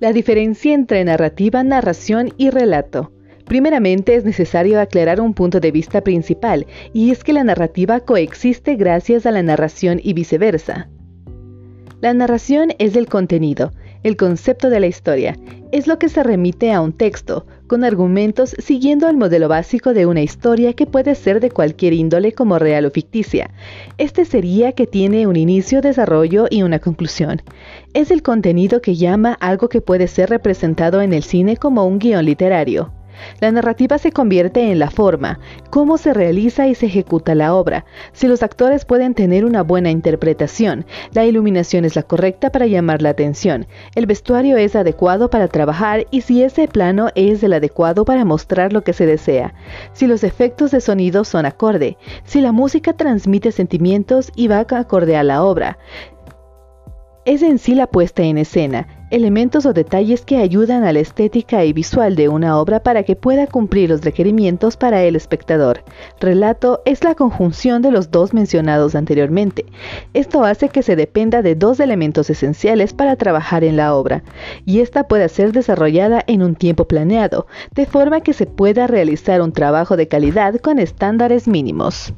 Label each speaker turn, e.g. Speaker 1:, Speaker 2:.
Speaker 1: La diferencia entre narrativa, narración y relato. Primeramente es necesario aclarar un punto de vista principal, y es que la narrativa coexiste gracias a la narración y viceversa. La narración es el contenido, el concepto de la historia, es lo que se remite a un texto, con argumentos siguiendo el modelo básico de una historia que puede ser de cualquier índole como real o ficticia. Este sería que tiene un inicio, desarrollo y una conclusión. Es el contenido que llama algo que puede ser representado en el cine como un guion literario. La narrativa se convierte en la forma, cómo se realiza y se ejecuta la obra, si los actores pueden tener una buena interpretación, la iluminación es la correcta para llamar la atención, el vestuario es adecuado para trabajar y si ese plano es el adecuado para mostrar lo que se desea, si los efectos de sonido son acorde, si la música transmite sentimientos y va acorde a la obra. Es en sí la puesta en escena, elementos o detalles que ayudan a la estética y visual de una obra para que pueda cumplir los requerimientos para el espectador. Relato es la conjunción de los dos mencionados anteriormente. Esto hace que se dependa de dos elementos esenciales para trabajar en la obra, y esta pueda ser desarrollada en un tiempo planeado, de forma que se pueda realizar un trabajo de calidad con estándares mínimos.